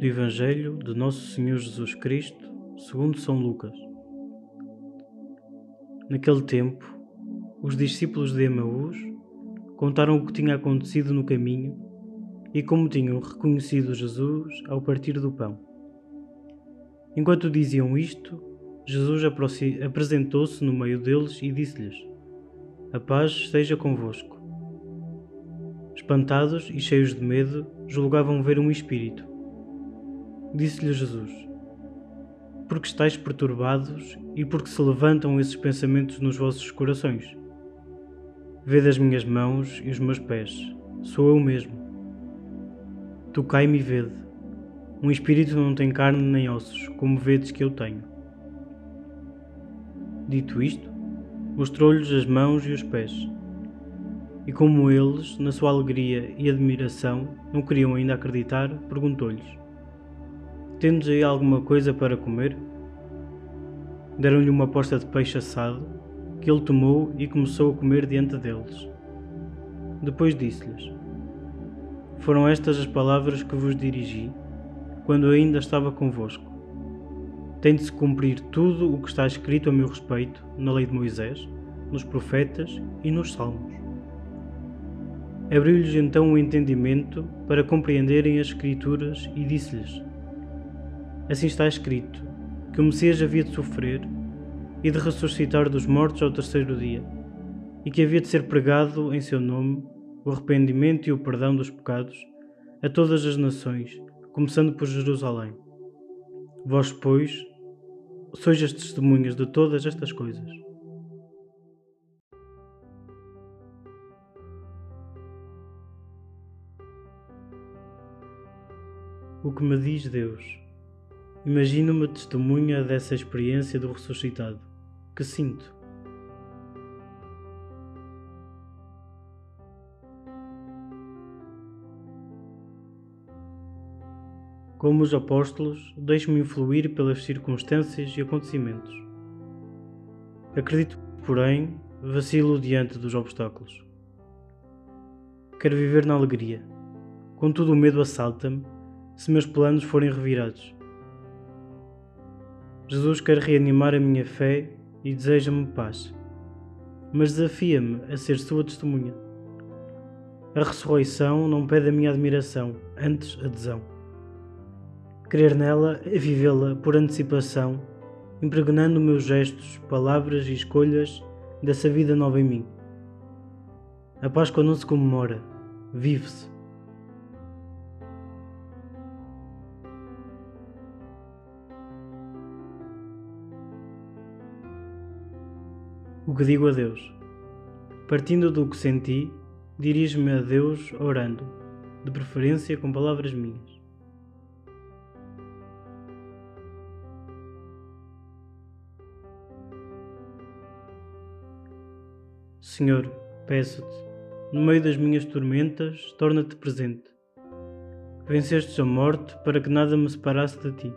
Do Evangelho de Nosso Senhor Jesus Cristo, segundo São Lucas. Naquele tempo, os discípulos de Emaús contaram o que tinha acontecido no caminho e como tinham reconhecido Jesus ao partir do pão. Enquanto diziam isto, Jesus apresentou-se no meio deles e disse-lhes: A paz esteja convosco. Espantados e cheios de medo, julgavam ver um espírito. Disse-lhe Jesus: Porque estáis perturbados e porque se levantam esses pensamentos nos vossos corações? Vede as minhas mãos e os meus pés, sou eu mesmo. Tocai-me e vede. Um espírito não tem carne nem ossos, como vedes que eu tenho. Dito isto, mostrou-lhes as mãos e os pés. E como eles, na sua alegria e admiração, não queriam ainda acreditar, perguntou-lhes: Tendes aí alguma coisa para comer? Deram-lhe uma posta de peixe assado, que ele tomou e começou a comer diante deles. Depois disse-lhes: Foram estas as palavras que vos dirigi, quando ainda estava convosco. Tem de se cumprir tudo o que está escrito a meu respeito na lei de Moisés, nos profetas e nos salmos. Abriu-lhes então o entendimento para compreenderem as Escrituras e disse-lhes: Assim está escrito: que o Messias havia de sofrer e de ressuscitar dos mortos ao terceiro dia, e que havia de ser pregado em seu nome o arrependimento e o perdão dos pecados a todas as nações, começando por Jerusalém. Vós, pois, sois as testemunhas de todas estas coisas. O que me diz Deus? Imagino-me testemunha dessa experiência do ressuscitado. Que sinto? Como os apóstolos, deixo-me influir pelas circunstâncias e acontecimentos. Acredito, porém, vacilo diante dos obstáculos. Quero viver na alegria. Contudo, o medo assalta-me se meus planos forem revirados. Jesus quer reanimar a minha fé e deseja-me paz, mas desafia-me a ser sua testemunha. A ressurreição não pede a minha admiração, antes adesão. Crer nela é vivê-la por antecipação, impregnando meus gestos, palavras e escolhas dessa vida nova em mim. A Páscoa não se comemora, vive-se. O que digo a Deus? Partindo do que senti, dirijo-me a Deus orando, de preferência com palavras minhas. Senhor, peço-te, no meio das minhas tormentas, torna-te presente. Vencestes a morte para que nada me separasse de ti.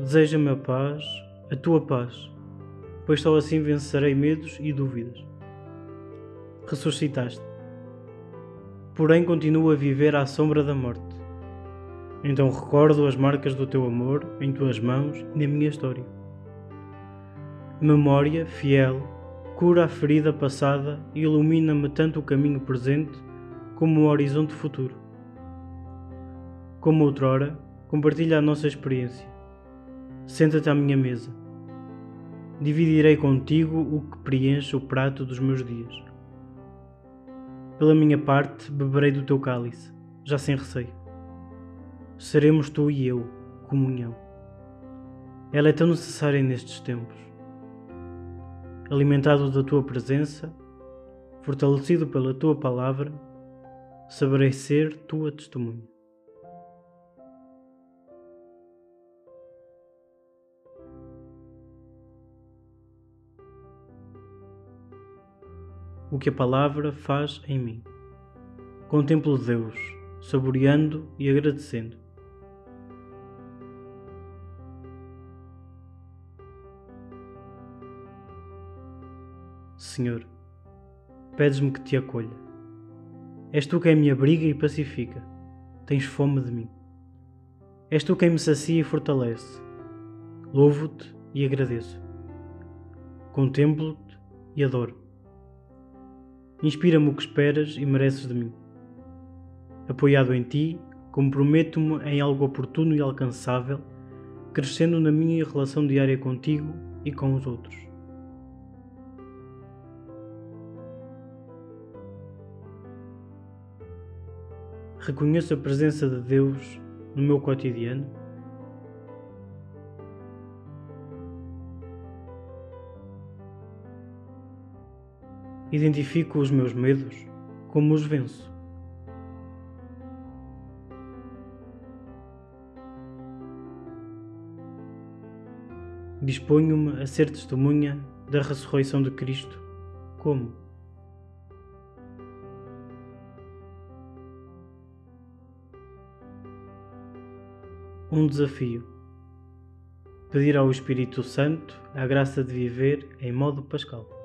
Deseja-me a paz, a tua paz pois só assim vencerei medos e dúvidas. Ressuscitaste. Porém, continuo a viver à sombra da morte. Então recordo as marcas do teu amor em tuas mãos e na minha história. Memória fiel cura a ferida passada e ilumina-me tanto o caminho presente como o horizonte futuro. Como outrora, compartilha a nossa experiência. Senta-te à minha mesa dividirei contigo o que preenche o prato dos meus dias. Pela minha parte, beberei do teu cálice, já sem receio. Seremos tu e eu, comunhão. Ela é tão necessária nestes tempos. Alimentado da tua presença, fortalecido pela tua palavra, saberei ser tua testemunha. O que a palavra faz em mim. Contemplo Deus, saboreando e agradecendo. Senhor, pedes-me que te acolha. És tu quem me abriga e pacifica. Tens fome de mim. És tu quem me sacia e fortalece. Louvo-te e agradeço. Contemplo-te e adoro. Inspira-me o que esperas e mereces de mim. Apoiado em ti, comprometo-me em algo oportuno e alcançável, crescendo na minha relação diária contigo e com os outros. Reconheço a presença de Deus no meu cotidiano. Identifico os meus medos, como os venço. Disponho-me a ser testemunha da ressurreição de Cristo. Como? Um desafio. Pedir ao Espírito Santo a graça de viver em modo pascal.